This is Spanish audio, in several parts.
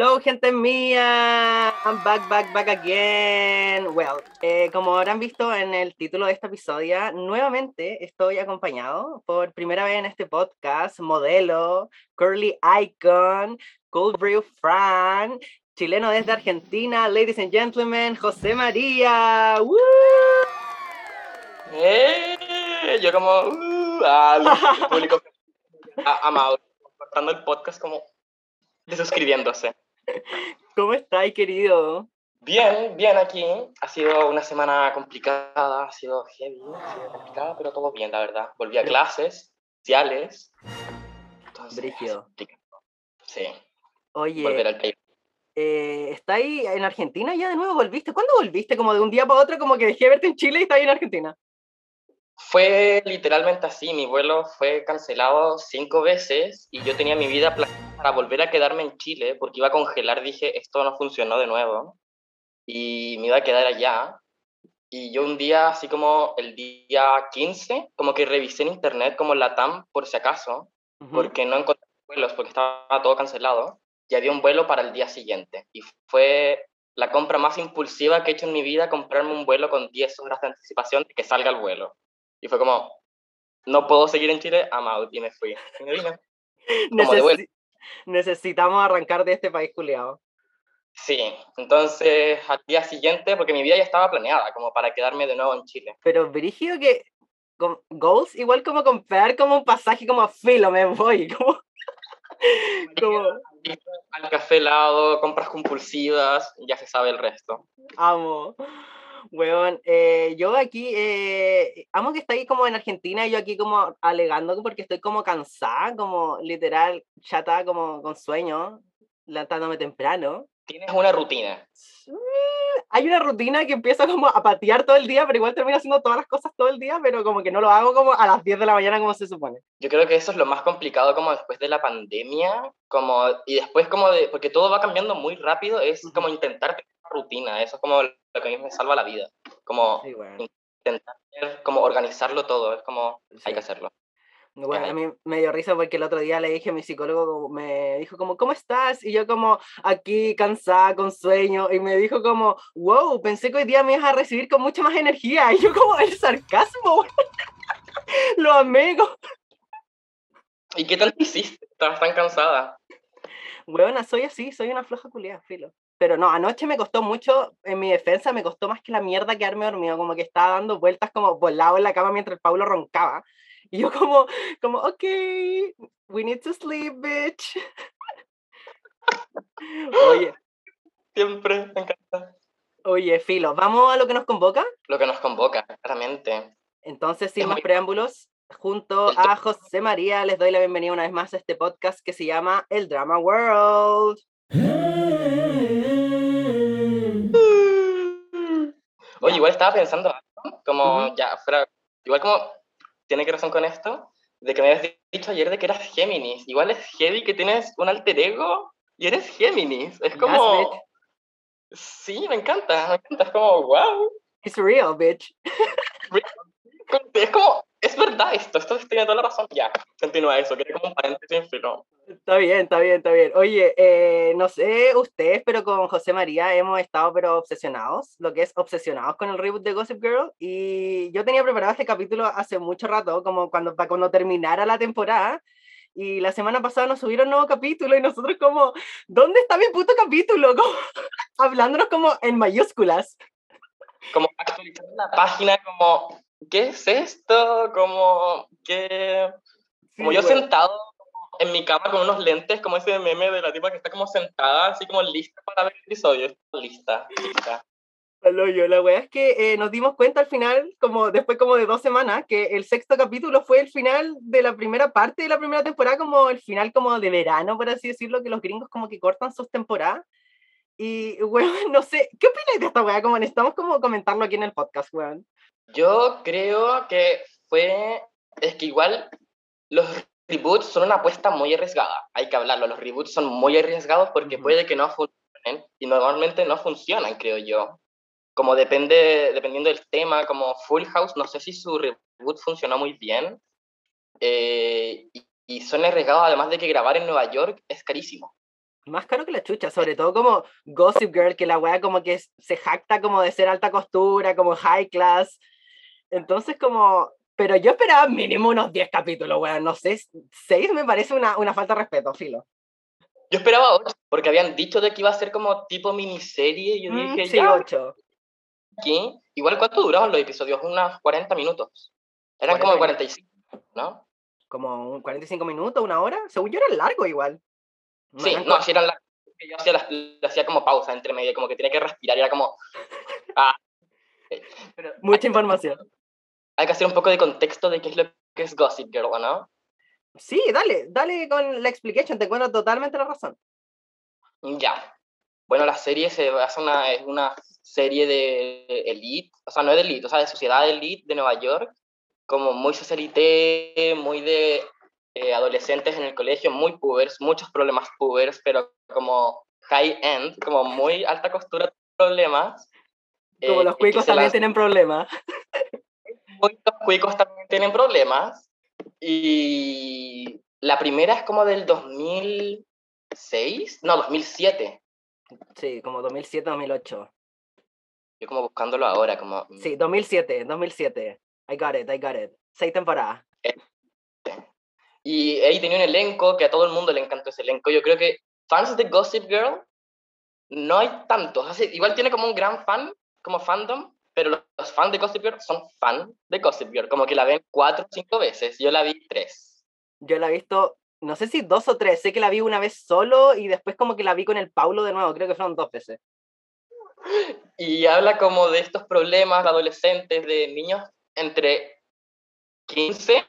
Hello, gente mía. I'm back, back, back again. Well, eh, como habrán visto en el título de este episodio, nuevamente estoy acompañado por primera vez en este podcast, modelo, curly icon, cold brew Fran, chileno desde Argentina, ladies and gentlemen, José María. ¡Woo! ¡Eh! Yo como, uh, al público amado, cortando el podcast como desuscribiéndose. ¿Cómo estáis, querido? Bien, bien aquí. Ha sido una semana complicada, ha sido heavy, ha sido complicada, pero todo bien, la verdad. Volví a clases, sociales. Brigio. Sí. Oye, Volver al país. eh, ¿estáis en Argentina ya de nuevo? ¿Volviste? ¿Cuándo volviste? Como de un día para otro, como que dejé de verte en Chile y estáis en Argentina. Fue literalmente así, mi vuelo fue cancelado cinco veces y yo tenía mi vida planeada para volver a quedarme en Chile porque iba a congelar, dije, esto no funcionó de nuevo y me iba a quedar allá. Y yo un día, así como el día 15, como que revisé en internet como la TAM por si acaso, Ujú. porque no encontré vuelos, porque estaba todo cancelado, y había un vuelo para el día siguiente. Y fue la compra más impulsiva que he hecho en mi vida, comprarme un vuelo con 10 horas de anticipación de que salga el vuelo. Y fue como, no puedo seguir en Chile, I'm out, y me fui. Y me vine. Como de vuelta. Necesi- necesitamos arrancar de este país culiado. Sí, entonces al día siguiente, porque mi vida ya estaba planeada, como para quedarme de nuevo en Chile. Pero brígido que con goals, igual como comprar como un pasaje como filo, me voy. Como, como Al café helado, compras compulsivas, ya se sabe el resto. amo. Weón, eh, yo aquí, eh, amo que está ahí como en Argentina y yo aquí como alegando porque estoy como cansada, como literal, chata, como con sueño, levantándome temprano. Tienes una rutina. Hay una rutina que empieza como a patear todo el día, pero igual termino haciendo todas las cosas todo el día, pero como que no lo hago como a las 10 de la mañana como se supone. Yo creo que eso es lo más complicado como después de la pandemia, como, y después como de, porque todo va cambiando muy rápido, es como intentar tener una rutina, eso es como lo que a mí me salva la vida, como Sí, intentar como organizarlo todo, es como, hay que hacerlo. Bueno, a mí me dio risa porque el otro día le dije a mi psicólogo, me dijo como, ¿cómo estás? Y yo como, aquí cansada, con sueño, y me dijo como, wow, pensé que hoy día me ibas a recibir con mucha más energía. Y yo como, el sarcasmo, lo como, ¿Y qué tanto hiciste? Estabas tan cansada. weona, soy así, soy una floja culiada, filo. Pero no, anoche me costó mucho, en mi defensa, me costó más que la mierda quedarme dormido, como que estaba dando vueltas como volado en la cama mientras el Pablo roncaba. Y yo como, como, ok, we need to sleep, bitch. Oye, Siempre me encanta. oye, Filo, ¿vamos a lo que nos convoca? Lo que nos convoca, claramente. Entonces, sin Es más muy- preámbulos, junto a José María, les doy la bienvenida una vez más a este podcast que se llama El Drama World. Oye, igual estaba pensando como ya fuera, igual como tiene que razón con esto, de que me habías dicho ayer de que eras Géminis. Igual es heavy que tienes un alter ego y eres Géminis. Es como... Sí, me encanta, me encanta. Es como, wow. It's real, bitch. Es como, es verdad esto, esto tiene toda la razón. Ya, continúa eso, que como un paréntesis filo. Está bien, está bien, está bien. Oye, eh, no sé ustedes, pero con José María hemos estado pero obsesionados, lo que es obsesionados con el reboot de Gossip Girl. Y yo tenía preparado este capítulo hace mucho rato, como cuando, para cuando terminara la temporada. Y la semana pasada nos subieron un nuevo capítulo y nosotros como, ¿dónde está mi puto capítulo? Como, hablándonos como en mayúsculas. Como actualizar la página, como, ¿qué es esto? Como, ¿qué...? Como Sí, yo bueno. sentado en mi cama con unos lentes, como ese meme de la tipa que está como sentada, así como lista para ver el episodio. Lista, lista. Hoyo. La wea es que eh, nos dimos cuenta al final, como después como de dos semanas, que el sexto capítulo fue el final de la primera parte de la primera temporada, como el final como de verano, por así decirlo, que los gringos como que cortan sus temporadas. Y, weón, no sé, ¿qué opinas de esta wea? Como necesitamos como comentarlo aquí en el podcast, weón. Yo creo que fue. Es que igual los reboots son una apuesta muy arriesgada. Hay que hablarlo. Los reboots son muy arriesgados porque Ujú. puede que no funcionen y normalmente no funcionan, creo yo. Como depende, dependiendo del tema, como Full House, no sé si su reboot funcionó muy bien. Eh, y, y son arriesgados además de que grabar en Nueva York es carísimo. Más caro que la chucha, sobre todo como Gossip Girl, que la wea como que se jacta como de ser alta costura, como high class. Entonces como, pero yo esperaba mínimo unos 10 capítulos, weón, no sé, 6 me parece una, una falta de respeto, filo. Yo esperaba 8, porque habían dicho de que iba a ser como tipo miniserie, y yo Mm, dije, sí, ya, 8. ¿qué? Igual, ¿cuánto duraban los episodios? Unas 40 minutos. Eran como 40 45, ¿no? Como un 45 minutos, una hora. Según yo era largo igual. Sí, no, si eran las... Yo hacía, hacía como pausa entre medio, como que tenía que respirar, y era como... Ah. Pero Mucha información. hay que hacer un poco de contexto de qué es lo que es Gossip Girl, ¿o ¿no? Sí, dale, dale con la explication, te encuentro totalmente la razón. Ya. Bueno, la serie se basa una, es una serie de elite, o sea, no es de elite, o sea, de sociedad elite de Nueva York, como muy socialité, muy de eh, adolescentes en el colegio, muy pubers, muchos problemas pubers, pero como high end, como muy alta costura problemas. Como eh, los y que cuicos también tienen problemas. los cuicos también tienen problemas. Y la primera es como del 2006, no, 2007. Sí, como 2007, 2008. Yo como buscándolo ahora, como... mm, Sí, 2007, 2007. I got it, I got it. Seis temporadas. Y ahí tenía un elenco que a todo el mundo le encantó ese elenco. Yo creo que fans de Gossip Girl no hay tantos. Sea, igual tiene como un gran fan, como fandom, pero los, los fans de Gossip Girl son fan de Gossip Girl. Como que la ven cuatro o cinco veces. Yo la vi tres. Yo la he visto, no sé si dos o tres. Sé que la vi una vez solo y después como que la vi con el Paulo de nuevo. Creo que fueron dos veces. Y habla como de estos problemas de adolescentes, de niños entre 15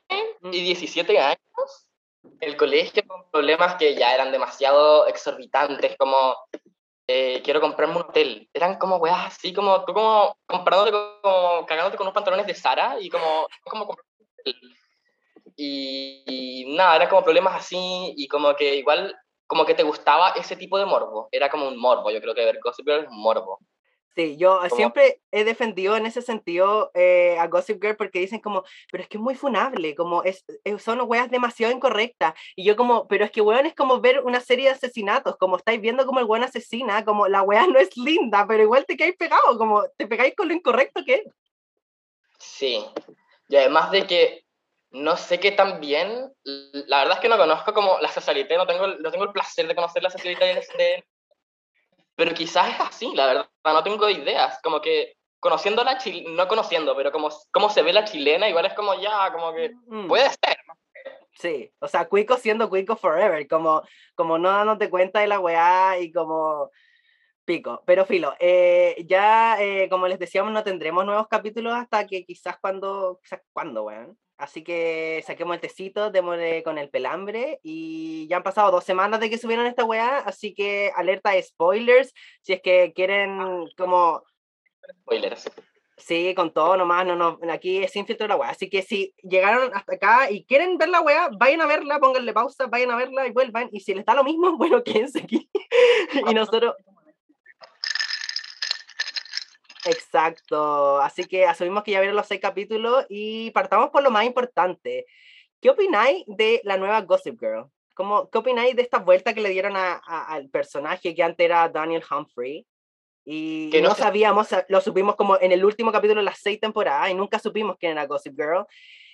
y 17 años. El colegio con problemas que ya eran demasiado exorbitantes, como eh, quiero comprarme un hotel. Eran como weas así, como tú como comprándote, como cagándote con unos pantalones de Sara y como, como comprar un hotel. Y, y nada, eran como problemas así y como que igual, como que te gustaba ese tipo de morbo. Era como un morbo, yo creo que ver Gossip es un morbo. Sí, yo Como- siempre he defendido en ese sentido eh, a Gossip Girl porque dicen como, pero es que es muy funable, como es, eh, son weas demasiado incorrectas. Y yo como, pero es que weón es como ver una serie de asesinatos, como estáis viendo como el weón asesina, como la wea no es linda, pero igual te quedáis pegado, como te pegáis con lo incorrecto que es. Sí, y además de que no sé qué tan bien, la verdad es que no conozco como la socialité, no tengo, no tengo el placer de conocer la socialité de- pero quizás es así, la verdad, no tengo ideas, como que conociendo la chil no conociendo, pero como cómo se ve la chilena, igual es como ya, como que Mm, puede ser. Sí, o sea, cuico siendo cuico forever, como, como no dándote cuenta de la weá y como pico. Pero filo, eh, ya eh, como les decíamos, no tendremos nuevos capítulos hasta que quizás cuando, quizás cuando, weón. Así que saquemos el tecito, démosle con el pelambre y ya han pasado dos semanas de que subieron esta weá, así que alerta de spoilers, si es que quieren como Spoilers. Sí, con todo nomás, no, no, aquí es sin filtro la weá. Así que si llegaron hasta acá y quieren ver la weá, vayan a verla, pónganle pausa, vayan a verla y vuelvan. Y si les da lo mismo, bueno, quédense aquí. y nosotros. Exacto. Así que asumimos que ya vieron los seis capítulos y partamos por lo más importante. ¿Qué opináis de la nueva Gossip Girl? ¿Cómo, ¿Qué opináis de esta vuelta que le dieron a- a- al personaje que antes era Daniel Humphrey? Y Que no sabíamos, lo supimos como en el último capítulo de las seis temporadas y nunca supimos quién era Gossip Girl.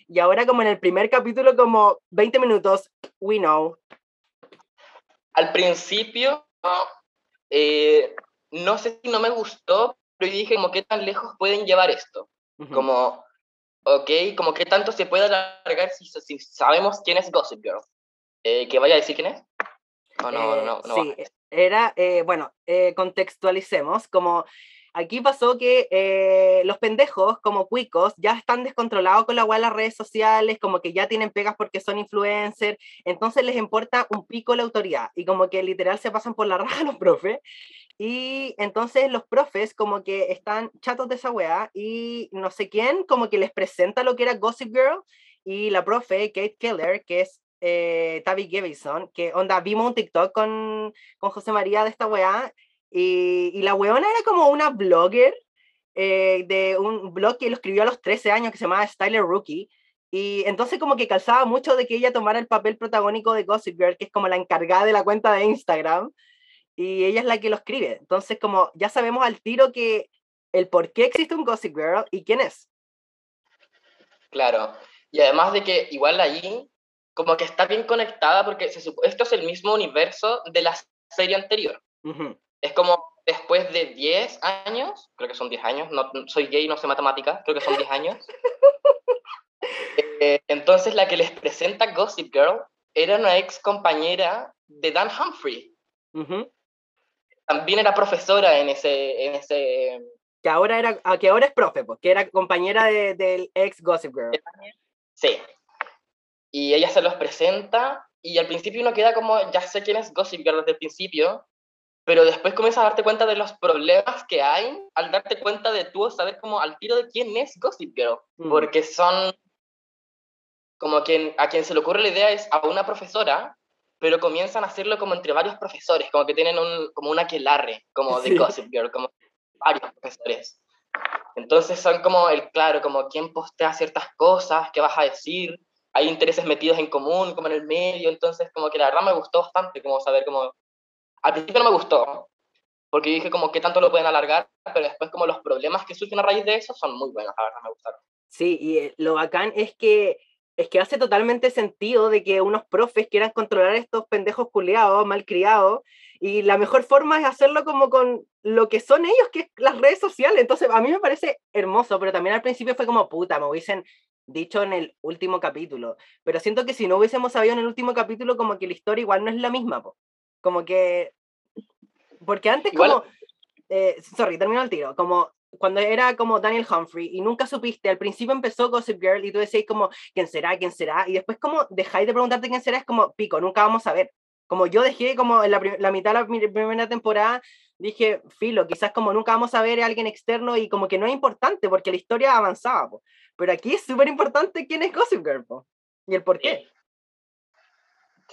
Y ahora como en el primer capítulo, como 20 minutos, we know. Al principio, eh, no sé si no me gustó, pero yo dije como qué tan lejos pueden llevar esto. Ujú. Como, ok, como qué tanto se puede alargar si, si sabemos quién es Gossip Girl. Eh, ¿Que vaya a decir quién es? ¿O no, Eh, no, no? sí, era, eh, bueno, eh, contextualicemos, como aquí pasó que eh, los pendejos, como cuicos, ya están descontrolados con la web de las redes sociales, como que ya tienen pegas porque son influencers, entonces les importa un pico la autoridad y como que literal se pasan por la raja los profes. Y entonces los profes como que están chatos de esa weá y no sé quién como que les presenta lo que era Gossip Girl y la profe Kate Keller, que es eh, Tavi Gavison, que onda, vimos un TikTok con, con José María de esta weá y, y la weona era como una blogger eh, de un blog que lo escribió a los 13 años que se llamaba Styler Rookie. Y entonces como que calzaba mucho de que ella tomara el papel protagónico de Gossip Girl, que es como la encargada de la cuenta de Instagram. y ella es la que lo escribe. Entonces, como ya sabemos al tiro que el por qué existe un Gossip Girl y quién es. Claro. Y además de que igual ahí, como que está bien conectada porque se esto es el mismo universo de la serie anterior. Es como después de 10 años, creo que son 10 años, no, soy gay, no sé matemática, creo que son 10 años. Eh, entonces la que les presenta Gossip Girl era una ex compañera de Dan Humphrey. También era profesora en ese, en ese... Que ahora, era, ah, que ahora es profe, pues, que era compañera del ex Gossip Girl. Sí. Y ella se los presenta y al principio uno queda como, ya sé quién es Gossip Girl desde el principio, pero después comienzas a darte cuenta de los problemas que hay al darte cuenta de tú saber como al tiro de quién es Gossip Girl, mm. porque son como quien, a quien se le ocurre la idea es a una profesora, pero comienzan a hacerlo como entre varios profesores, como que tienen un, como un aquelarre, como de Gossip Girl, como varios profesores. Entonces son como el, claro, como quién postea ciertas cosas, qué vas a decir, hay intereses metidos en común, como en el medio, entonces como que la verdad me gustó bastante, como saber como al principio no me gustó, porque dije como qué tanto lo pueden alargar, pero después como los problemas que surgen a raíz de eso son muy buenos, la verdad me gustaron. Sí, y eh, lo bacán es que es que hace totalmente sentido de que unos profes quieran controlar a estos pendejos culeados, malcriados, y la mejor forma es hacerlo como con lo que son ellos, que es las redes sociales. Entonces, a mí me parece hermoso, pero también al principio fue como puta, me hubiesen dicho en el último capítulo. Pero siento que si no hubiésemos sabido en el último capítulo, como que la historia igual no es la misma, po. Como que. Porque antes, como. Eh, sorry, termino el tiro. Como cuando era como Daniel Humphrey y nunca supiste, al principio empezó Gossip Girl y tú decís como, ¿quién será? ¿quién será? Y después como dejáis de preguntarte quién será, es como, pico, nunca vamos a ver. Como yo dejé como en la, la mitad de la primera temporada, dije, filo, quizás como nunca vamos a ver a alguien externo y como que no es importante porque la historia avanzaba. Pero aquí es súper importante quién es Gossip Girl y el por qué.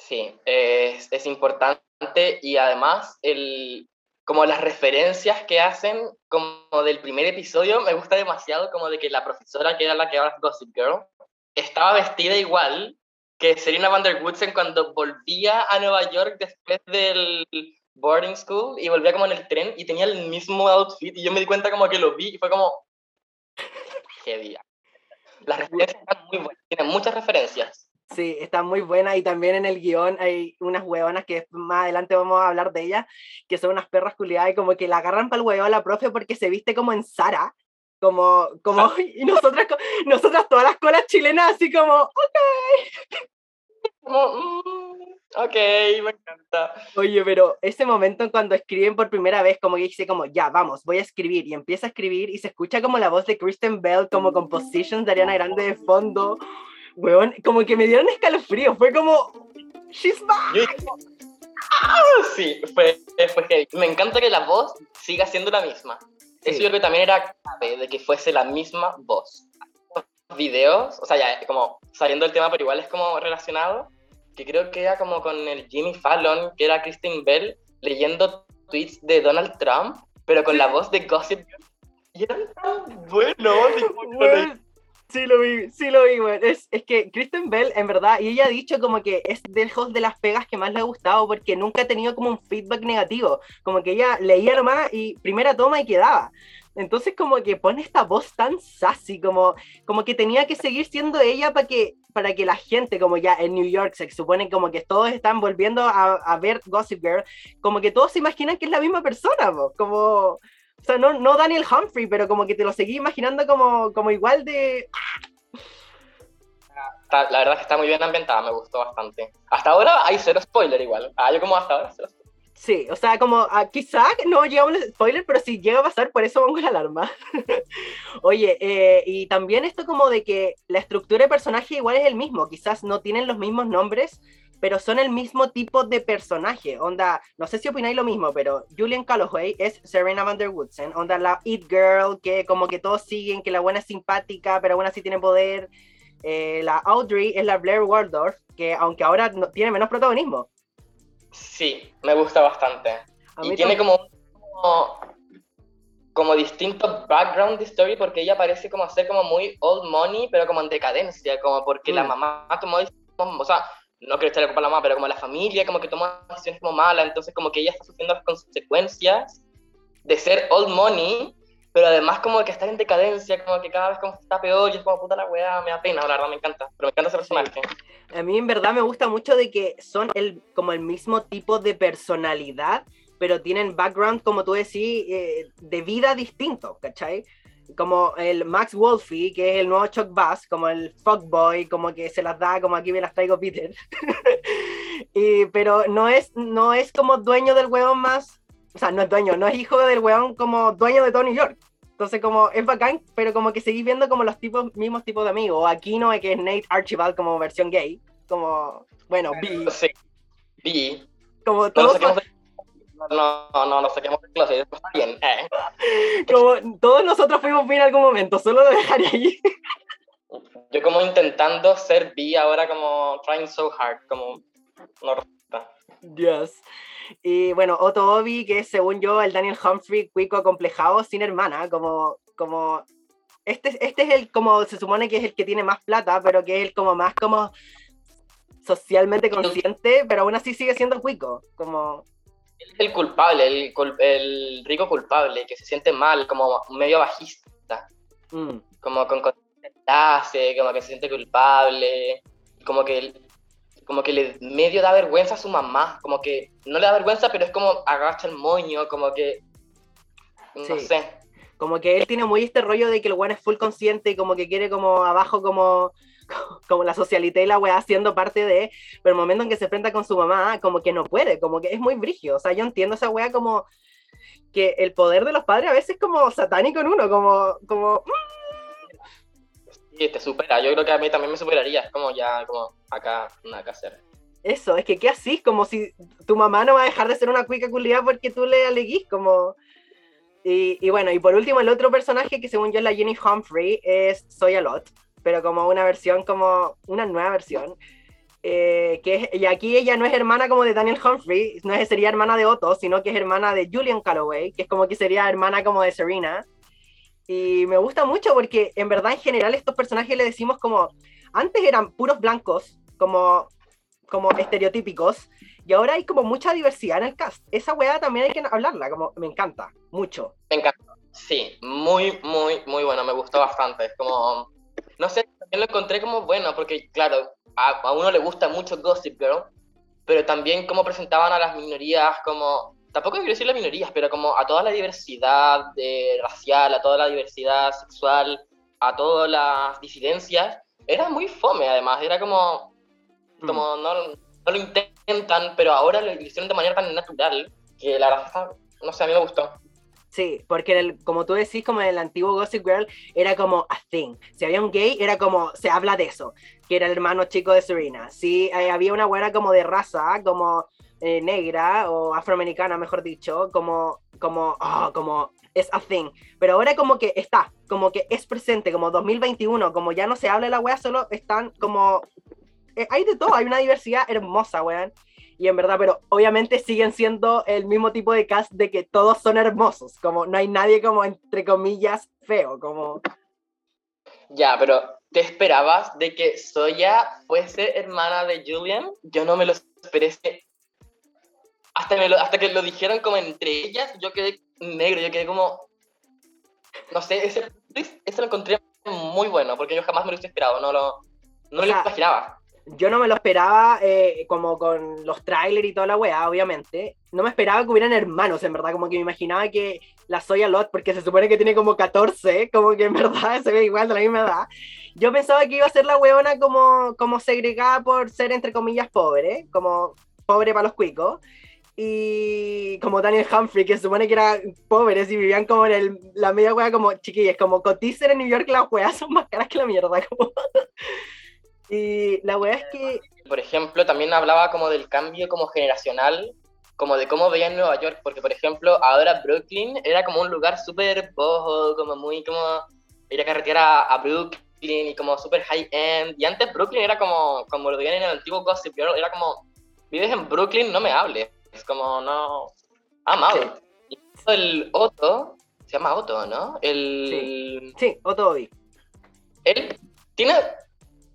Sí, es, es importante y además el, como las referencias que hacen como del primer episodio me gusta demasiado como de que la profesora que era la que era Gossip Girl estaba vestida igual que Serena Van der Woodsen cuando volvía a Nueva York después del boarding school y volvía como en el tren y tenía el mismo outfit y yo me di cuenta como que lo vi y fue como heavy. Las referencias están muy buenas, tienen muchas referencias. Sí, está muy buena y también en el guion hay unas huevonas que más adelante vamos a hablar de ellas, que son unas perras culiadas y como que la agarran para el huevo a la profe porque se viste como en Sara, como, como, ah. y nosotras, nosotras todas las colas chilenas así como, ok. Como, mm, ok, me encanta. Oye, pero ese momento en cuando escriben por primera vez, como que dice como, ya, vamos, voy a escribir, y empieza a escribir y se escucha como la voz de Kristen Bell, como compositions de Ariana Grande de fondo weón, como que me dieron escalofrío, fue como, she's back. Ah, sí, fue, fue Me encanta que la voz siga siendo la misma. Eso yo creo que también era clave, de que fuese la misma voz. Videos, o sea, ya como saliendo del tema, pero igual es como relacionado, que creo que era como con el Jimmy Fallon, que era Kristen Bell, leyendo tweets de Donald Trump, pero con la voz de Gossip Y era tan bueno. Sí lo vi, sí lo vi, güey. Es, es, que Kristen Bell, en verdad, y ella ha dicho como que es de lejos de las pegas que más le ha gustado porque nunca ha tenido como un feedback negativo. Como que ella leía nomás y primera toma y quedaba. Entonces como que pone esta voz tan sassy, como, como que tenía que seguir siendo ella para que, para que la gente, como ya en New York se supone como que todos están volviendo a, ver Gossip Girl, como que todos se imaginan que es la misma persona, como o sea, no, no Daniel Humphrey, pero como que te lo seguí imaginando como, como igual de... la verdad es que está muy bien ambientada, me gustó bastante. Hasta ahora hay cero spoiler igual. Ah, yo como hasta ahora cero Sí, o sea, como uh, quizá no llega un spoiler, pero si llega a pasar, por eso pongo la alarma. Oye, eh, y también esto como de que la estructura de personaje igual es el mismo, quizás no tienen los mismos nombres, pero son el mismo tipo de personaje. Onda, no sé si opináis lo mismo, pero Julian Calloway es Serena Van der Woodsen. Onda, la It Girl, que como que todos siguen, que la buena es simpática, pero buena sí tiene poder. Eh, la Audrey es la Blair Waldorf, que aunque ahora no, tiene menos protagonismo. Sí, me gusta bastante. y tiene como, como, como distinto background de story porque ella parece como ser como muy old money, pero como en decadencia, como porque la mm. mamá tomó, o sea, no quiero echarle culpa a la mamá, pero como la familia como que toma decisiones como malas, entonces como que ella está sufriendo las consecuencias de ser old money, pero además como que estar en decadencia, como que cada vez como está peor, y es como puta la weá, me da pena, la verdad me encanta, pero me encanta ese personaje. A mí en verdad me gusta mucho de que son el, como el mismo tipo de personalidad, pero tienen background, como tú decís, eh, de vida distinto, ¿cachai? Como el Max Wolfie, que es el nuevo Chuck Bass, como el fuckboy, como que se las da, como aquí me las traigo Peter. y, pero no es, no es como dueño del huevón más, o sea, no es dueño, no es hijo del huevón como dueño de Tony York. Entonces, como es bacán, pero como que seguís viendo como los tipos, mismos tipos de amigos. O aquí no es que es Nate Archibald como versión gay, como, bueno, B. Sí, B. Como todos. No, no, no saquemos de clase, está bien. Eh. Como todos nosotros fuimos bien en algún momento, solo lo dejaré allí. Yo como intentando ser B ahora como trying so hard, como no resulta. Yes. Y bueno, Otto Obi, que es según yo el Daniel Humphrey cuico acomplejado sin hermana, como, como este, este es el como se supone que es el que tiene más plata, pero que es el como más como socialmente consciente, pero aún así sigue siendo cuico, como él es el culpable, el, el, rico culpable, que se siente mal, como medio bajista, mm. como con clase, como que se siente culpable, como que como que le medio da vergüenza a su mamá, como que no le da vergüenza, pero es como agacha el moño, como que no sé. Como que él tiene muy este rollo de que el weón es full consciente y como que quiere como abajo como como la socialité y la weá siendo parte de, pero el momento en que se enfrenta con su mamá, como que no puede, como que es muy brigio, o sea, yo entiendo esa weá como que el poder de los padres a veces es como satánico en uno, como, como... Sí, te supera, yo creo que a mí también me superaría, es como ya, como acá, nada que hacer. Eso, es que ¿qué así? Como si tu mamá no va a dejar de ser una cuica culiada porque tú le aleguís, como... Y, y, bueno, y por último, el otro personaje que según yo es la Jenny Humphrey es Soy Lot pero como una versión, como una nueva versión. Eh, que y aquí ella no es hermana como de Daniel Humphrey, no es, sería hermana de Otto, sino que es hermana de Julian Calloway, que es como que sería hermana como de Serena. Y me gusta mucho porque en verdad en general estos personajes le decimos como, antes eran puros blancos, como, como estereotípicos, y ahora hay como mucha diversidad en el cast. Esa weá también hay que hablarla, como me encanta, mucho. Me encanta, sí, muy, muy, muy bueno, me gustó bastante. Es como no sé, también lo encontré como bueno, porque claro, a, uno le gusta mucho Gossip Girl, pero también como presentaban a las minorías como, tampoco quiero decir las minorías, pero como a toda la diversidad de, racial, a toda la diversidad sexual, a todas las disidencias, era muy fome además, era como, mm. como no, no, lo intentan, pero ahora lo hicieron de manera tan natural que la verdad, no sé, a mí me gustó. Sí, porque el, como tú decís, como en el antiguo Gossip Girl, era como a thing. Si había un gay, era como, se habla de eso, que era el hermano chico de Serena. Si eh, había una buena como de raza, como eh, negra o afroamericana, mejor dicho, como, como, oh, como es a thing. Pero ahora como que está, como que es presente, como 2021, como ya no se habla de la wea, solo están como... Eh, hay de todo, hay una diversidad hermosa, weón y en verdad, pero obviamente siguen siendo el mismo tipo de cast de que todos son hermosos, como no hay nadie como entre comillas feo, como... Ya, pero ¿te esperabas de que Soya fuese hermana de Julian? Yo no me lo esperé. Hasta, hasta que lo dijeron como entre ellas, yo quedé negro, yo quedé como... No sé, ese, ese lo encontré muy bueno, porque yo jamás me lo hubiese esperado, no lo, no lo imaginaba yo no me lo esperaba eh, como con los trailers y toda la weá, obviamente. No me esperaba que hubieran hermanos, en verdad. Como que me imaginaba que la Soya Lot, porque se supone que tiene como 14, como que en verdad se ve igual de la misma edad. Yo pensaba que iba a ser la weona como, como segregada por ser, entre comillas, pobre, como pobre para los cuicos. Y como Daniel Humphrey, que se supone que eran pobres y vivían como en el, la media wea como chiquillas, como coticer en New York, las weas son más caras que la mierda. Como... Y la weá es que... Por ejemplo, también hablaba como del cambio como generacional, como de cómo veía en Nueva York, porque por ejemplo, ahora Brooklyn era como un lugar súper bojo, como muy como ir a carretera a, Brooklyn y como súper high end. Y antes Brooklyn era como, como lo veían en el antiguo Gossip Girl, era como, vives en Brooklyn, no me hables. Es como, no, amado. Y el Otto, se llama Otto, ¿no? El... Sí, sí Otto Él tiene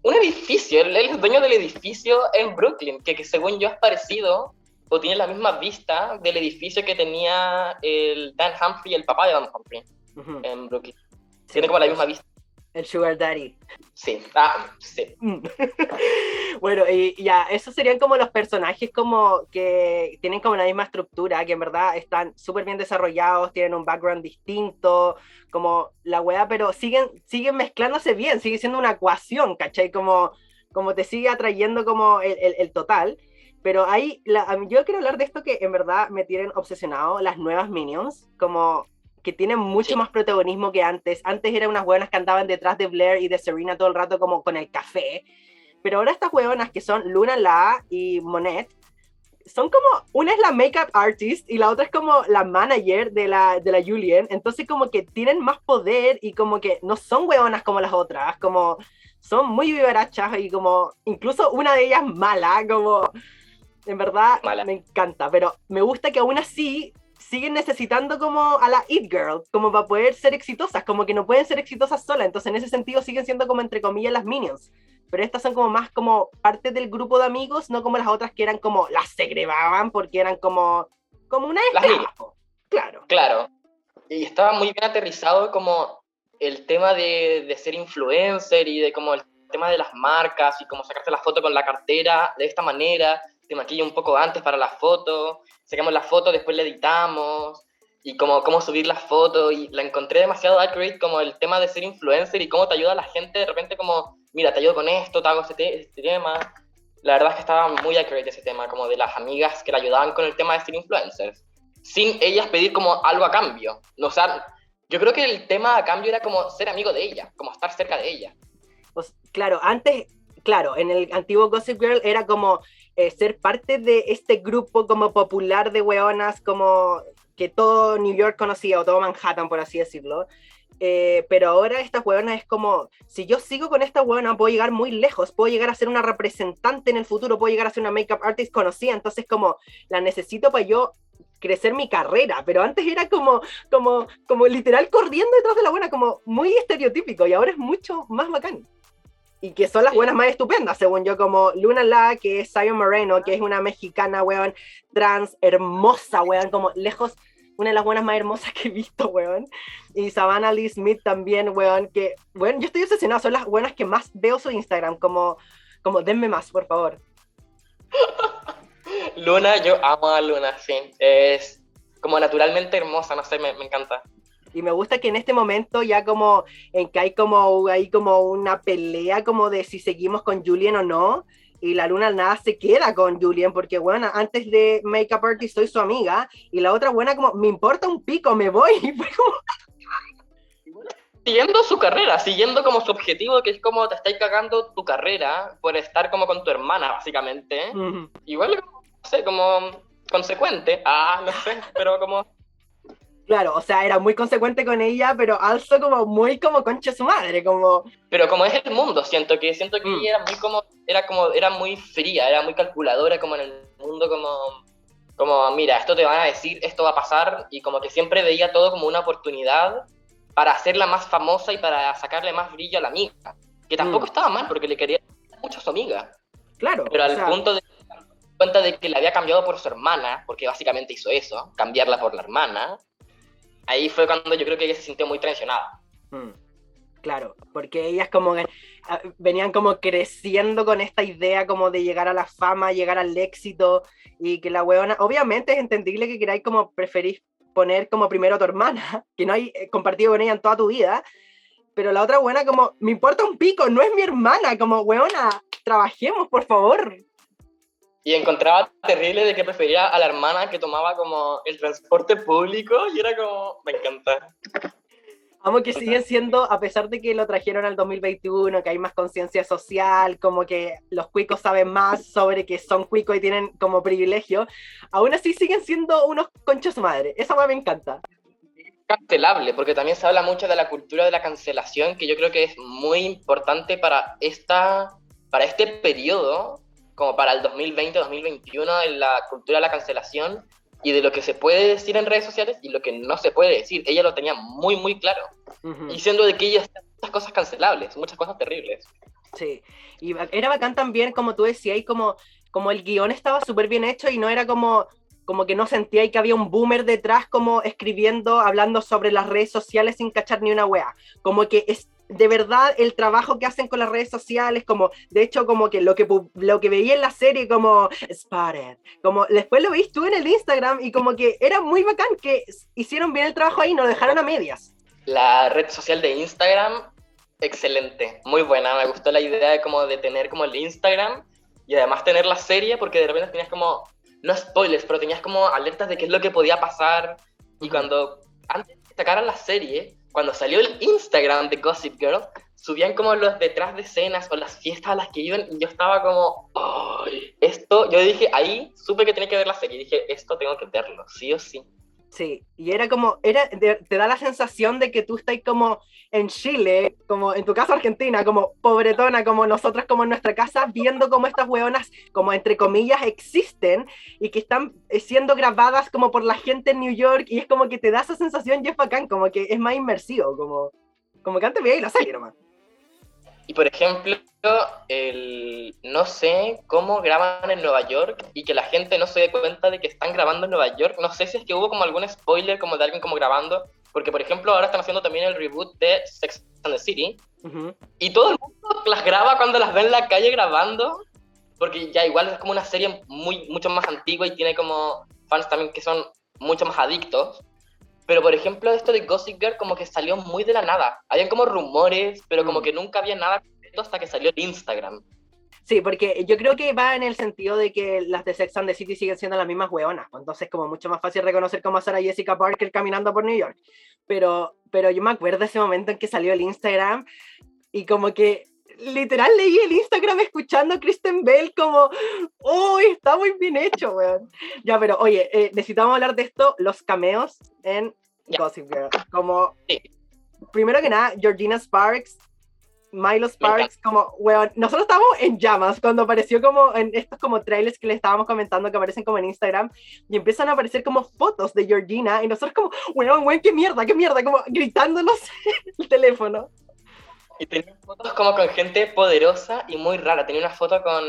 un edificio, él, es dueño del edificio en Brooklyn, que, que, según yo es parecido o tiene la misma vista del edificio que tenía el Dan Humphrey, el papá de Dan Humphrey, en Brooklyn. Tiene como la misma vista. El Sugar Daddy. Sí, ah, sí. Mm. bueno, y ya, esos serían como los personajes como que tienen como la misma estructura, que en verdad están súper bien desarrollados, tienen un background distinto, como la weá, pero siguen, siguen mezclándose bien, sigue siendo una ecuación, ¿cachai? Como, como te sigue atrayendo como el, el, total. Pero ahí, yo quiero hablar de esto que en verdad me tienen obsesionado, las nuevas Minions, como que tienen mucho más protagonismo que antes. Antes eran unas hueonas que andaban detrás de Blair y de Serena todo el rato como con el café. Pero ahora estas hueonas que son Luna La y Monet, son como, una es la makeup artist y la otra es como la manager de la, de la Julian. Entonces como que tienen más poder y como que no son hueonas como las otras, como son muy vivarachas y como incluso una de ellas mala, como en verdad me encanta, pero me gusta que aún así siguen necesitando como a la It Girl, como para poder ser exitosas, como que no pueden ser exitosas solas, entonces en ese sentido siguen siendo como entre comillas las Minions, pero estas son como más como parte del grupo de amigos, no como las otras que eran como las segregaban porque eran como, como una Las Claro. Claro. Y estaba muy bien aterrizado como el tema de, de ser influencer y de como el tema de las marcas y como sacarte la foto con la cartera de esta manera. Te maquillo un poco antes para la foto, sacamos la foto, después la editamos, y como cómo subir la foto, y la encontré demasiado accurate como el tema de ser influencer y cómo te ayuda a la gente de repente como, mira, te ayudo con esto, te hago este, este tema. La verdad es que estaba muy accurate ese tema, como de las amigas que la ayudaban con el tema de ser influencers, sin ellas pedir como algo a cambio. No, o sea, yo creo que el tema a cambio era como ser amigo de ella, como estar cerca de ella. Pues, claro, antes, claro, en el antiguo Gossip Girl era como eh, ser parte de este grupo como popular de weonas, como que todo New York conocía, o todo Manhattan, por así decirlo. Eh, pero ahora esta weona es como, si yo sigo con esta weona, puedo llegar muy lejos, puedo llegar a ser una representante en el futuro, puedo llegar a ser una makeup artist conocida, entonces como la necesito para yo crecer mi carrera, pero antes era como, como, como literal corriendo detrás de la buena, como muy estereotípico, y ahora es mucho más bacán y que son las buenas más estupendas, según yo, como Luna La, que es Zion Moreno, que es una mexicana, weón, trans, hermosa, weón, como lejos, una de las buenas más hermosas que he visto, weón. Y Savannah Lee Smith también, weón, que, bueno, yo estoy obsesionado, son las buenas que más veo su Instagram, como, como denme más, por favor. Luna, yo amo a Luna, sí, es como naturalmente hermosa, no sé, me, me encanta. Y me gusta que en este momento ya como en que hay como, hay como una pelea como de si seguimos con Julian o no. Y la luna nada se queda con Julian porque, bueno, antes de Makeup Artist soy su amiga. Y la otra buena como, me importa un pico, me voy. Siguiendo su carrera, siguiendo como su objetivo, que es como te estáis cagando tu carrera por estar como con tu hermana, básicamente. Igual, no sé, como consecuente. Ah, no sé, pero como Claro, o sea, era muy consecuente con ella, pero also como muy como concha su madre, como... Pero como es el mundo, siento que siento que mm. ella era muy como, era como, era muy fría, era muy calculadora como en el mundo como, como, mira, esto te van a decir, esto va a pasar, y como que siempre veía todo como una oportunidad para hacerla más famosa y para sacarle más brillo a la amiga, que tampoco mm. estaba mal porque le quería mucho a su amiga. Claro. Pero al punto de cuenta de que la había cambiado por su hermana, porque básicamente hizo eso, cambiarla por la hermana, ahí fue cuando yo creo que ella se sintió muy traicionada. Mm, claro, porque ellas como ah, venían como creciendo con esta idea como de llegar a la fama, llegar al éxito y que la weona, obviamente es entendible que queráis como preferís poner como primero a tu hermana, que no hay eh, compartido con ella en toda tu vida, pero la otra buena como, me importa un pico, no es mi hermana, como weona, trabajemos por favor. Y encontraba terrible de que prefería a la hermana que tomaba como el transporte público y era como, me encanta. Vamos que siguen siendo, a pesar de que lo trajeron al 2021, que hay más conciencia social, como que los cuicos saben más sobre que son cuicos y tienen como privilegio, aún así siguen siendo unos conchos madre. Esa me encanta. Cancelable, porque también se habla mucho de la cultura de la cancelación, que yo creo que es muy importante para, esta, para este periodo como para el 2020-2021 en la cultura de la cancelación y de lo que se puede decir en redes sociales y lo que no se puede decir. Ella lo tenía muy, muy claro. Y siendo de que ella muchas cosas cancelables, muchas cosas terribles. Sí, y era bacán también, como tú decías, como, como el guion estaba súper bien hecho y no era como, como que no sentía que había un boomer detrás como escribiendo, hablando sobre las redes sociales sin cachar ni una wea. Como que es de verdad el trabajo que hacen con las redes sociales, como de hecho como que lo que, lo que veía en la serie como Spotted, como después lo veis tú en el Instagram y como que era muy bacán que hicieron bien el trabajo ahí, no dejaron a medias. La red social de Instagram excelente, muy buena. Me gustó la idea de como de tener como el Instagram y además tener la serie porque de repente tenías como, no spoilers, pero tenías como alertas de qué es lo que podía pasar. Y cuando, antes sacaran la serie, cuando salió el Instagram de Gossip Girl, subían como los detrás de escenas o las fiestas a las que iban y yo estaba como, esto, yo dije, ahí supe que tenía que ver la serie, dije, esto tengo que verlo, sí o sí. Sí, y era como, era, te da la sensación de que tú estás como en Chile, como en tu casa argentina, como pobretona, como nosotras, como en nuestra casa, viendo cómo estas hueonas, como entre comillas, existen y que están eh, siendo grabadas como por la gente en New York y es como que te da esa sensación y es bacán, como que es más inmersivo, como, como que antes veía y la serie nomás. Y por ejemplo, el, no sé cómo graban en Nueva York y que la gente no se dé cuenta de que están grabando en Nueva York. No sé si es que hubo como algún spoiler como de alguien como grabando, porque por ejemplo ahora están haciendo también el reboot de Sex and the City y todo el mundo las graba cuando las ve en la calle grabando, porque ya igual es como una serie muy mucho más antigua y tiene como fans también que son mucho más adictos. Pero por ejemplo, esto de Gossip Girl como que salió muy de la nada. Habían como rumores, pero como mm. que nunca había nada hasta que salió el Instagram. Sí, porque yo creo que va en el sentido de que las de Sex and the City siguen siendo las mismas hueonas. Pues, entonces, como mucho más fácil reconocer cómo a Sarah Jessica Parker caminando por New York. Pero, pero yo me acuerdo ese momento en que salió el Instagram y como que literal leí el Instagram escuchando a Kristen Bell como, uy, está muy bien hecho, weón. Ya, pero oye, eh, necesitamos hablar de esto, los cameos en Gossip Girl. Como, primero que nada, Georgina Sparks, Milo Sparks, como, weón, nosotros estábamos en llamas cuando apareció como en estos como trailers que le estábamos comentando que aparecen como en Instagram y empiezan a aparecer como fotos de Georgina y nosotros como, weón, weón, qué mierda, qué mierda, como gritándonos el teléfono. Y tenía fotos como con gente poderosa y muy rara. Tenía una foto con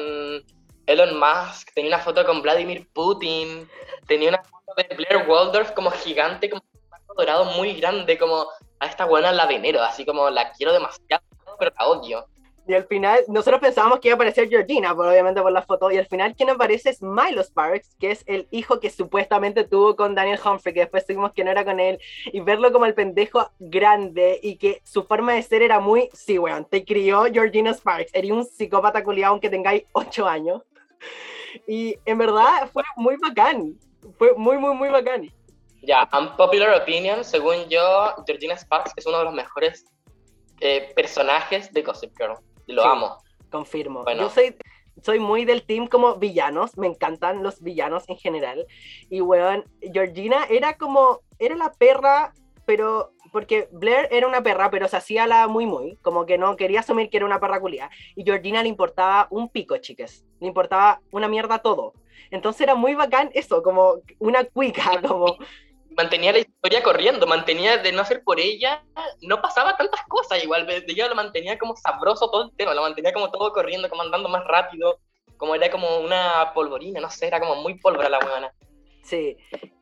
Elon Musk, tenía una foto con Vladimir Putin, tenía una foto de Blair Waldorf como gigante, como un dorado muy grande, como a esta buena la venero, así como la quiero demasiado, pero la odio. Y al final, nosotros pensábamos que iba a aparecer Georgina, por, obviamente por la foto, y al final quien aparece es Milo Sparks, que es el hijo que supuestamente tuvo con Daniel Humphrey, que después tuvimos que no era con él, y verlo como el pendejo grande y que su forma de ser era muy, sí, weón, te crió Georgina Sparks, eres un psicópata culiado aunque tengáis 8 años. Y en verdad fue muy bacán, fue muy, muy, muy bacán. Ya, unpopular opinion, según yo, Georgina Sparks es uno de los mejores eh, personajes de Gossip Girl lo amo. Confirmo. Yo soy, soy muy del team como villanos, me encantan los villanos en general. Y weón, Georgina era como, era la perra, pero porque Blair era una perra, pero se hacía la muy muy, como que no quería asumir que era una perra culia. Y Georgina le importaba un pico, chiques. Le importaba una mierda todo. Entonces era muy bacán eso, como una cuica, como mantenía la historia corriendo, mantenía de no ser por ella, no pasaba tantas cosas igual, ella lo mantenía como sabroso todo el tema, lo mantenía como todo corriendo, como andando más rápido, como era como una polvorina, no sé, era como muy pólvora la huevona. Sí,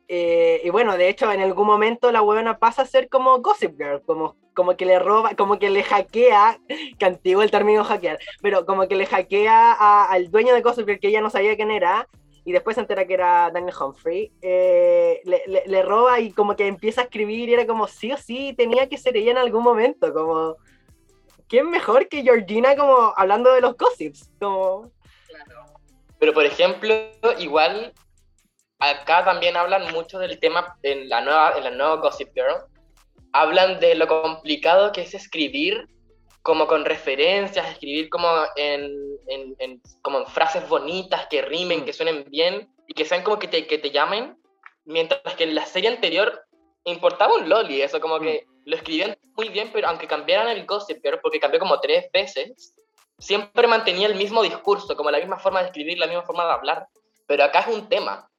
eh, y bueno, de hecho en algún momento la huevona pasa a ser como Gossip Girl, como, como que le roba, como que le hackea, que antiguo el término hackear, pero como que le hackea al dueño de Gossip Girl que ella no sabía quién era, y después se entera que era Daniel Humphrey, eh, le, roba y como que empieza a escribir y era como sí o sí, tenía que ser ella en algún momento, como, ¿quién mejor que Georgina como hablando de los gossips? Como... Pero por ejemplo, igual acá también hablan mucho del tema en la nueva, en la nueva Gossip Girl, hablan de lo complicado que es escribir como con referencias, escribir como en, en, como en frases bonitas que rimen, mm. que suenen bien y que sean como que te, que te llamen, mientras que en la serie anterior importaba un loli, eso como que mm. lo escribían muy bien, pero aunque cambiaran el Gossip Girl, porque cambió como tres veces, siempre mantenía el mismo discurso, como la misma forma de escribir, la misma forma de hablar, pero acá es un tema.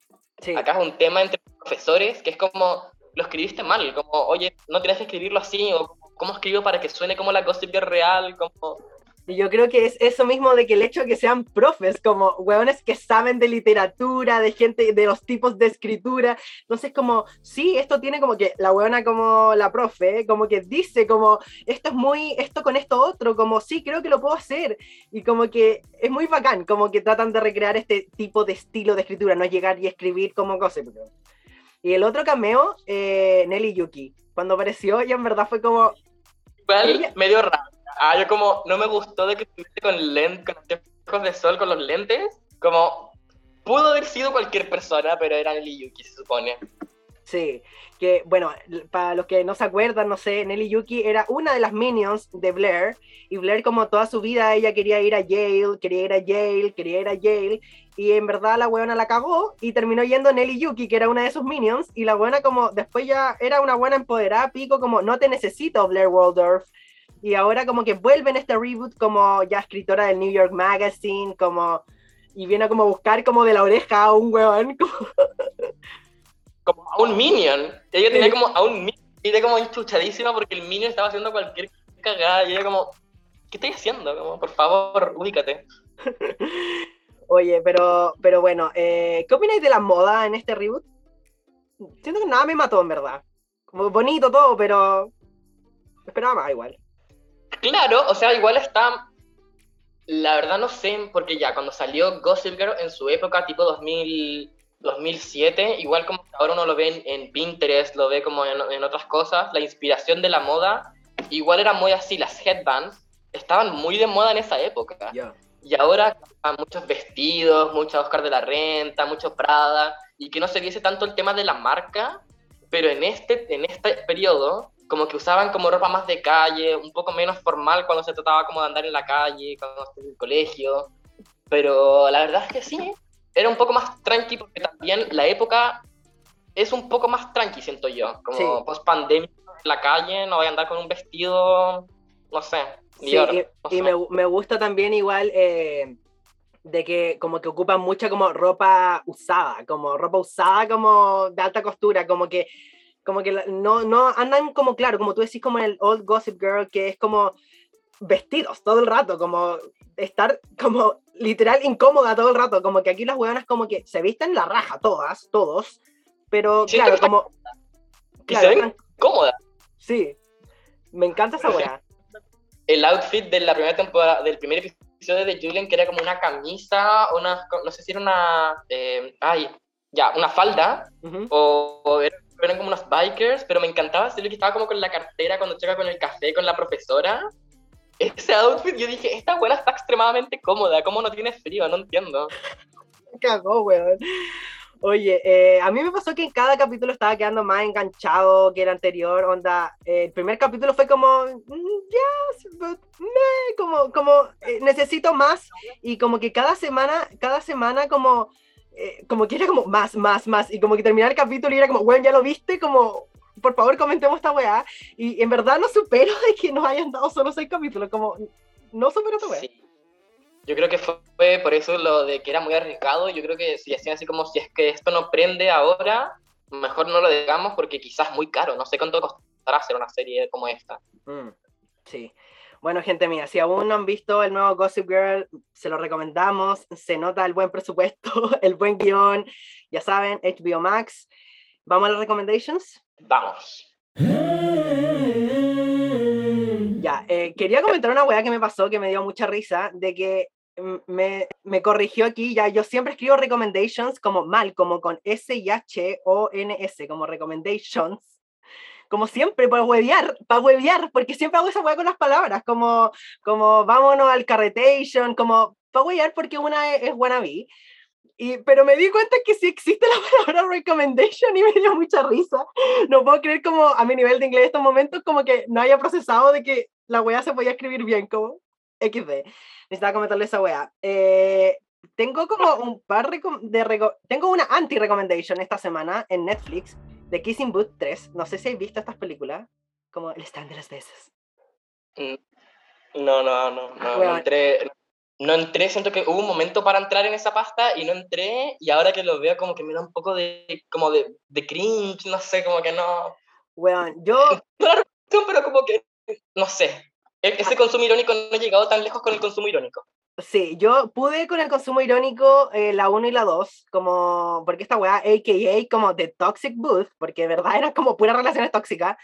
Acá es un tema entre profesores que es como, lo escribiste mal, como, oye, no tienes que escribirlo así, o cómo escribo para que suene como la Gossip Girl real, como... Y yo creo que es eso mismo de que el hecho de que sean profes, como hueones que saben de literatura, de gente, de los tipos de escritura. Entonces, como, sí, esto tiene como que la hueona como la profe, como que dice como, esto es muy, esto con esto otro, como, sí, creo que lo puedo hacer. Y como que es muy bacán, como que tratan de recrear este tipo de estilo de escritura, no llegar y escribir como cosas. Y el otro cameo, eh, Nelly Yuki, cuando apareció, y en verdad fue como... Igual, medio raro Ah, yo como, no me gustó de que estuviese con lentes, con de sol, con los lentes. Como, pudo haber sido cualquier persona, pero era Nelly Yuki, se supone. Sí, que bueno, para los que no se acuerdan, no sé, Nelly Yuki era una de las minions de Blair, y Blair como toda su vida ella quería ir a Yale, quería ir a Yale, quería ir a Yale, y en verdad la weona la cagó y terminó yendo Nelly Yuki, que era una de sus minions, y la buena como después ya era una buena empoderada, pico como no te necesito Blair Waldorf, y ahora como que vuelve en este reboot como ya escritora del New York Magazine, como y viene a buscar como de la oreja a un weón. Como, a un minion. Ella tenía como a un minion. Y ella como enchuchadísima porque el minion estaba haciendo cualquier cagada. Y ella como, ¿qué estoy haciendo? Como, por favor, ubícate. Oye, pero, pero bueno, eh, ¿qué opináis de la moda en este reboot? Siento que nada me mató, en verdad. Como bonito todo, pero esperaba más igual. Claro, o sea, igual está. La verdad no sé, porque ya cuando salió Gossip Girl en su época, tipo 2000, 2007, igual como ahora uno lo ve en, Pinterest, lo ve como en, otras cosas, la inspiración de la moda, igual era muy así, las headbands estaban muy de moda en esa época. Y ahora muchos vestidos, mucho Oscar de la Renta, mucho Prada, y que no se viese tanto el tema de la marca, pero en este, en este periodo como que usaban como ropa más de calle, un poco menos formal cuando se trataba como de andar en la calle, cuando en el colegio. Pero la verdad es que sí, era un poco más tranqui porque también la época es un poco más tranqui, siento yo. Como post pandemia en la calle, no voy a andar con un vestido, no sé. Sí, y, Me, me, gusta también igual eh, de que como que ocupan mucha como ropa usada, como ropa usada como de alta costura, como que como que no, no andan como, claro, como tú decís, como en el Old Gossip Girl, que es como vestidos todo el rato, como estar como literal incómoda todo el rato, como que aquí las hueonas como que se visten la raja todas, todos, pero claro, como... Claro, se ven cómodas. Sí, me encanta esa hueá. El outfit de la primera temporada, del primer episodio de Julian, que era como una camisa, una, no sé si era una, eh, ay, ya, una falda, o, o era eran como unos bikers, pero me encantaba lo que estaba como con la cartera cuando llega con el café con la profesora. Ese outfit, yo dije, esta buena está extremadamente cómoda, ¿cómo no tiene frío? No entiendo. Cagó, weón. Oye, eh, a mí me pasó que en cada capítulo estaba quedando más enganchado que el anterior, onda, eh, el primer capítulo fue como, yes, but me, como, como, eh, necesito más, y como que cada semana, cada semana como como que era como más, más, más, y como que terminaba el capítulo y era como, bueno, ya lo viste, como, por favor comentemos esta weá, y en verdad no supero de que nos hayan dado solo seis capítulos, como, no supero esta weá. Yo creo que fue por eso lo de que era muy arriesgado, yo creo que si hacían así como, si es que esto no prende ahora, mejor no lo digamos porque quizás muy caro, no sé cuánto costará hacer una serie como esta. Mm, sí. Bueno, gente mía, si aún no han visto el nuevo Gossip Girl, se lo recomendamos. Se nota el buen presupuesto, el buen guion. Ya saben, HBO Max. ¿Vamos a las recommendations? Vamos. Ya, eh, quería comentar una weá que me pasó que me dio mucha risa, de que me, me, corrigió aquí, ya yo siempre escribo recommendations como mal, como con S y H O N S, como recommendations como siempre, para huevear, para huevear, porque siempre hago esa hueá con las palabras, como, como vámonos al carretation, como para huevear porque una es, es wannabe. Y, pero me di cuenta que sí existe la palabra recommendation y me dio mucha risa. No puedo creer como a mi nivel de inglés en estos momentos como que no haya procesado de que la wea se podía escribir bien, como XD. Necesitaba comentarle esa wea. Eh, tengo como un par de... tengo una anti-recommendation esta semana en Netflix The Kissing Booth 3. No sé si habéis visto estas películas, como El stand de las veces. Mm, no, no, no, no, entré. No entré, siento que hubo un momento para entrar en esa pasta y no entré, y ahora que lo veo como que me da un poco de, como de, de cringe, no sé, como que no... Bueno, yo... pero como que, no sé, E-, ese consumo irónico no ha llegado tan lejos con el consumo irónico. Sí, yo pude con el consumo irónico eh, la 1 y la 2, como, porque esta weá, a.k.a. como The Toxic Booth, porque de verdad eran como puras relaciones tóxicas,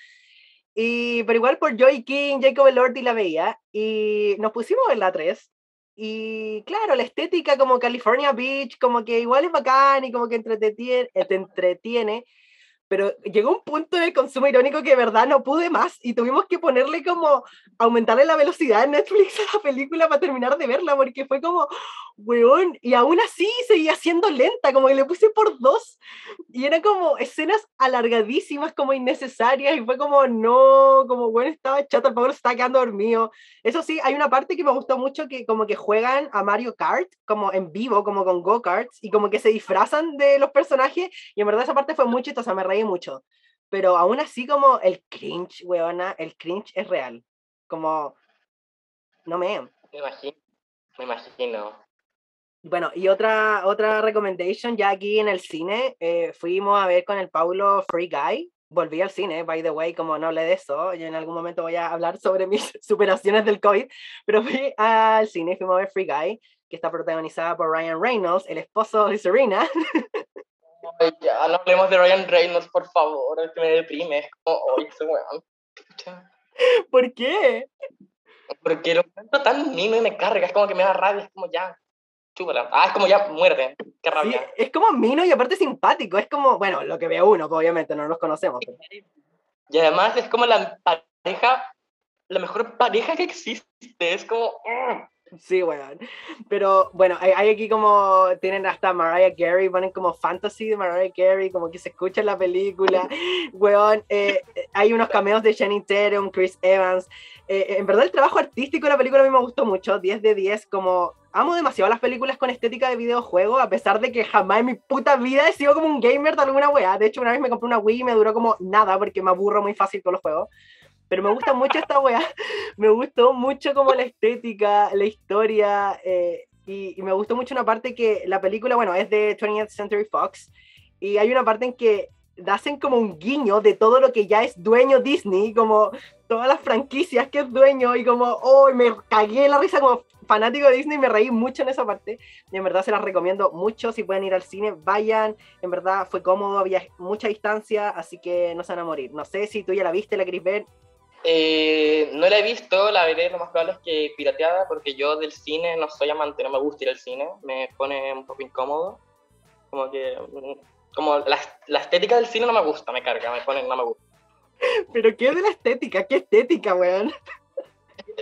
y, pero igual por Joy King, Jacob Elordi la veía, y nos pusimos en la 3, y claro, la estética como California Beach, como que igual es bacán y como que entretiene, te entretiene pero llegó un punto en el consumo irónico que de verdad no pude más y tuvimos que ponerle como, aumentarle la velocidad en Netflix a la película para terminar de verla, porque fue como, weón, y aún así seguía siendo lenta, como que le puse por dos, y eran como escenas alargadísimas, como innecesarias, y fue como, no, como, bueno, estaba chato, el Pablo se estaba quedando dormido. Eso sí, hay una parte que me gustó mucho, que como que juegan a Mario Kart, como en vivo, como con go-karts, y como que se disfrazan de los personajes, y en verdad esa parte fue muy chistosa, me reí mucho. Pero aún así como el cringe, weona, el cringe es real. Como, no me... Me imagino, me imagino. Bueno, y otra, otra recommendation, ya aquí en el cine, eh, fuimos a ver con el Paulo Free Guy. Volví al cine, by the way, como no hablé de eso, yo en algún momento voy a hablar sobre mis superaciones del COVID, pero fui al cine, fuimos a ver Free Guy, que está protagonizada por Ryan Reynolds, el esposo de Serena. ya, no hablemos de Ryan Reynolds, por favor, es que me deprime, es como, oye, ese weón. ¿Por qué? Porque lo encuentro tan mino y me carga, es como que me da rabia, es como ya, chúpala. Ah, es como ya muerde, qué rabia. Sí, es como mino y aparte simpático, es como, bueno, lo que ve uno, pues, obviamente no nos conocemos. Y además es como la pareja, la mejor pareja que existe, es como... Mm. Sí, weón. Pero bueno, hay, aquí como tienen hasta Mariah Carey, ponen como fantasy de Mariah Carey, como que se escucha en la película. Weón, eh, hay unos cameos de Channing Tatum, Chris Evans. Eh, en verdad el trabajo artístico de la película a mí me gustó mucho, 10 de 10, como amo demasiado las películas con estética de videojuego, a pesar de que jamás en mi puta vida he sido como un gamer de alguna weá. De hecho, una vez me compré una Wii y me duró como nada porque me aburro muy fácil con los juegos. Pero me gusta mucho esta weá. Me gustó mucho como la estética, la historia. Eh, y, me gustó mucho una parte que la película, bueno, es de 20th Century Fox. Y hay una parte en que hacen como un guiño de todo lo que ya es dueño Disney, como todas las franquicias que es dueño y como, oh, me cagué la risa como fanático de Disney, me reí mucho en esa parte y en verdad se las recomiendo mucho, si pueden ir al cine, vayan, en verdad fue cómodo, había mucha distancia, así que no se van a morir. No sé si tú ya la viste, la querés ver, eh, no la he visto, la veré, lo más probable es que pirateada, porque yo del cine no soy amante, no me gusta ir al cine, me pone un poco incómodo. Como que. Como la, la estética del cine no me gusta, me carga, me pone, no me gusta. ¿Pero qué es de la estética? ¿Qué estética, weón?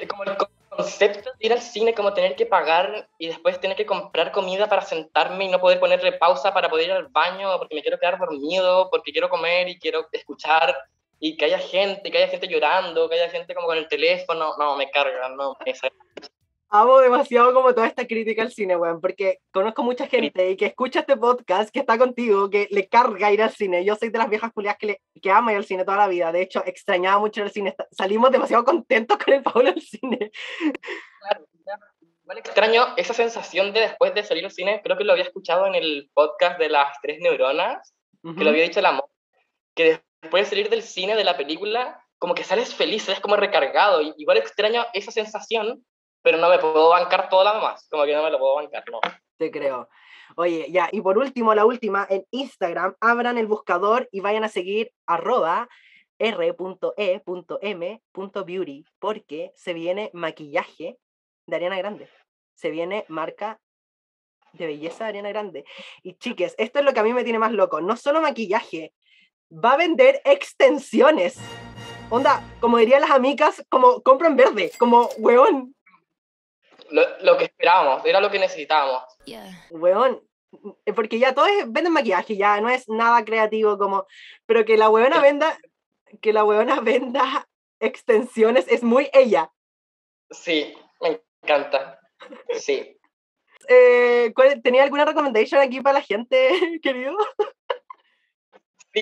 Como el concepto de ir al cine, como tener que pagar y después tener que comprar comida para sentarme y no poder ponerle pausa para poder ir al baño, porque me quiero quedar dormido, porque quiero comer y quiero escuchar y que haya gente, que haya gente llorando, que haya gente como con el teléfono, no, me carga, no, me Amo demasiado como toda esta crítica al cine, weón, porque conozco mucha gente y que escucha este podcast, que está contigo, que le carga ir al cine. Yo soy de las viejas culiadas que, le, que ama ir al cine toda la vida. De hecho, extrañaba mucho el cine. Salimos demasiado contentos con el Pablo al cine. Claro, Vale, extraño esa sensación de después de salir al cine, creo que lo había escuchado en el podcast de las tres neuronas, que lo había dicho el amor, que después de salir del cine, de la película, como que sales feliz, sales como recargado. Igual extraño esa sensación, pero no me puedo bancar toda la demás. Como que no me lo puedo bancar, no. Te creo. Oye, ya, y por último, la última, en Instagram, abran el buscador y vayan a seguir arroba r.e.m.beauty, porque se viene maquillaje de Ariana Grande. Se viene marca de belleza de Ariana Grande. Y chiques, esto es lo que a mí me tiene más loco. No solo maquillaje, va a vender extensiones. Onda, como dirían las amigas, como compran verde, como weón. Lo, que esperábamos, era lo que necesitábamos. Weón, eh, porque ya todos venden maquillaje, ya no es nada creativo como, pero que la weona venda, que la weona venda extensiones es muy ella. Sí, me encanta. Sí. Eh, ¿Tenía alguna recomendación aquí para la gente, querido?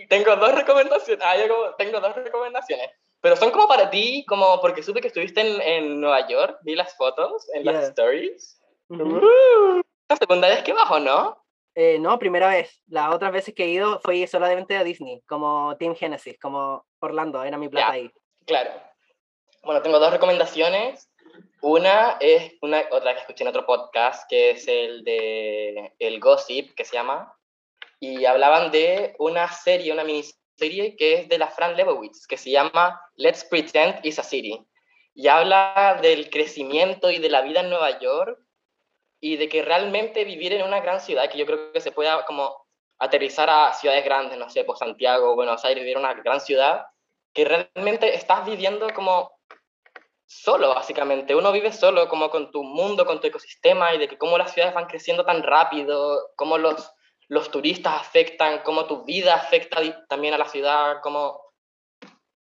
Tengo dos recomendaciones. Ah, yo tengo dos recomendaciones. Pero son como para ti, como porque supe que estuviste en, en Nueva York, vi las fotos en las stories. Uh, ¿La segunda vez que bajo, no? Eh, no, primera vez. Las otras veces que he ido fui solamente a Disney, como Team Genesis, como Orlando, era mi plata ahí. Claro. Bueno, tengo dos recomendaciones. Una es una, otra que escuché en otro podcast, que es el de El Gossip, que se llama, y hablaban de una serie, una miniserie que es de la Fran Lebowitz, que se llama Let's Pretend It's a City. Y habla del crecimiento y de la vida en Nueva York y de que realmente vivir en una gran ciudad, que yo creo que se pueda como aterrizar a ciudades grandes, no sé, por Santiago, Buenos Aires, vivir en una gran ciudad, que realmente estás viviendo como solo, básicamente. Uno vive solo, como con tu mundo, con tu ecosistema, y de que cómo las ciudades van creciendo tan rápido, cómo los, los turistas afectan, cómo tu vida afecta también a la ciudad, cómo...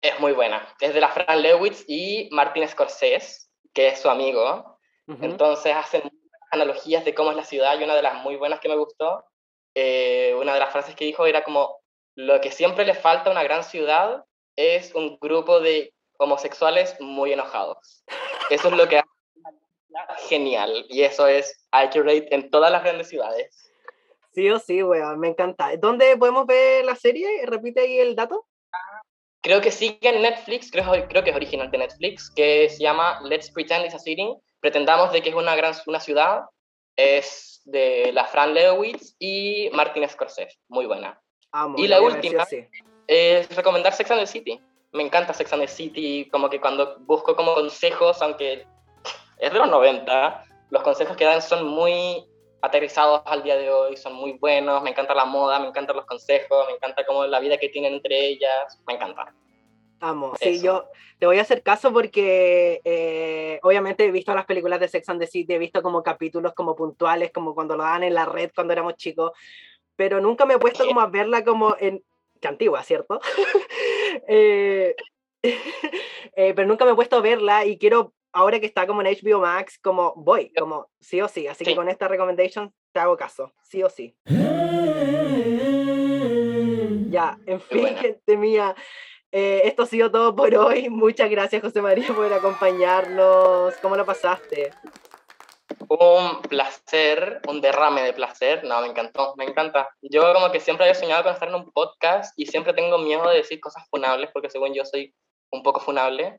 Es muy buena. Es de la Fran Lewitz y Martin Scorsese, que es su amigo. Entonces hacen analogías de cómo es la ciudad y una de las muy buenas que me gustó, eh, una de las frases que dijo era como, lo que siempre le falta a una gran ciudad es un grupo de homosexuales muy enojados. Eso es lo que hace genial y eso es accurate en todas las grandes ciudades. Sí o sí, weón, me encanta. ¿Dónde podemos ver la serie? Repite ahí el dato. Creo que sigue en Netflix, creo, creo que es original de Netflix, que se llama Let's Pretend It's a City. Pretendamos de que es una gran una ciudad. Es de la Fran Lewis y Martin Scorsese. Muy buena. y la última es recomendar Sex and the City me encanta Sex and the City, como que cuando busco como consejos, aunque es de los 90, los consejos que dan son muy aterrizados al día de hoy, son muy buenos, me encanta la moda, me encantan los consejos, me encanta como la vida que tienen entre ellas, me encanta. Amo, sí, yo te voy a hacer caso porque eh, obviamente he visto las películas de Sex and the City, he visto como capítulos como puntuales, como cuando lo dan en la red cuando éramos chicos, pero nunca me he puesto como a verla como en, que antigua, ¿cierto? Eh, eh, pero nunca me he puesto a verla y quiero, ahora que está como en HBO Max, como voy, como sí o sí. Así que con esta recommendation te hago caso, sí o sí. Ya, en fin, gente mía. Eh, esto ha sido todo por hoy. Muchas gracias, José María, por acompañarnos. ¿Cómo lo pasaste? un placer, un derrame de placer. No, me encantó, me encanta. Yo como que siempre había soñado con estar en un podcast y siempre tengo miedo de decir cosas funables porque según yo soy un poco funable.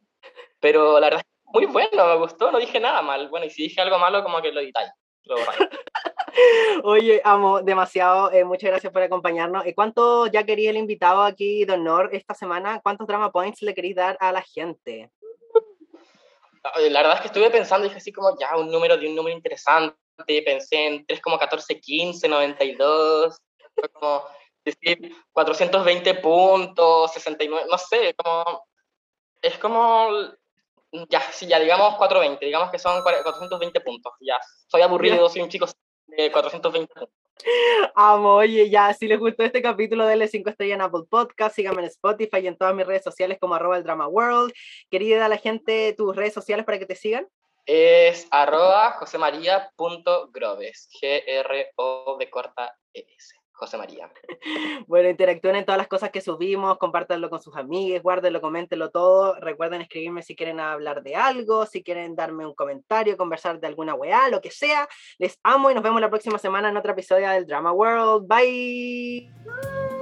Pero la verdad es muy bueno, me gustó, no dije nada mal. Bueno, y si dije algo malo, como que lo editáis. Oye, amo demasiado. Eh, muchas gracias por acompañarnos. ¿Y cuánto ya quería el invitado aquí de honor esta semana? ¿Cuántos drama points le queréis dar a la gente? La verdad es que estuve pensando, dije así como ya un número de un número interesante, pensé en 3,1415, 92, fue como decir 420 puntos, 69, no sé, como, es como, ya, sí, ya digamos 420, digamos que son 420 puntos, ya, soy aburrido, soy un chico de 420 puntos. Amo, oye, ya, si les gustó este capítulo, denle 5 estrellas en Apple Podcast, síganme en Spotify y en todas mis redes sociales como arroba el drama world. Quería dar a la gente tus redes sociales para que te sigan. Es arroba josemaria.groves, G-R-O de corta E-S. José María. Bueno, interactúen en todas las cosas que subimos, compártanlo con sus amigos, guárdenlo, coméntenlo todo. Recuerden escribirme si quieren hablar de algo, si quieren darme un comentario, conversar de alguna weá, lo que sea. Les amo y nos vemos la próxima semana en otro episodio del Drama World. Bye.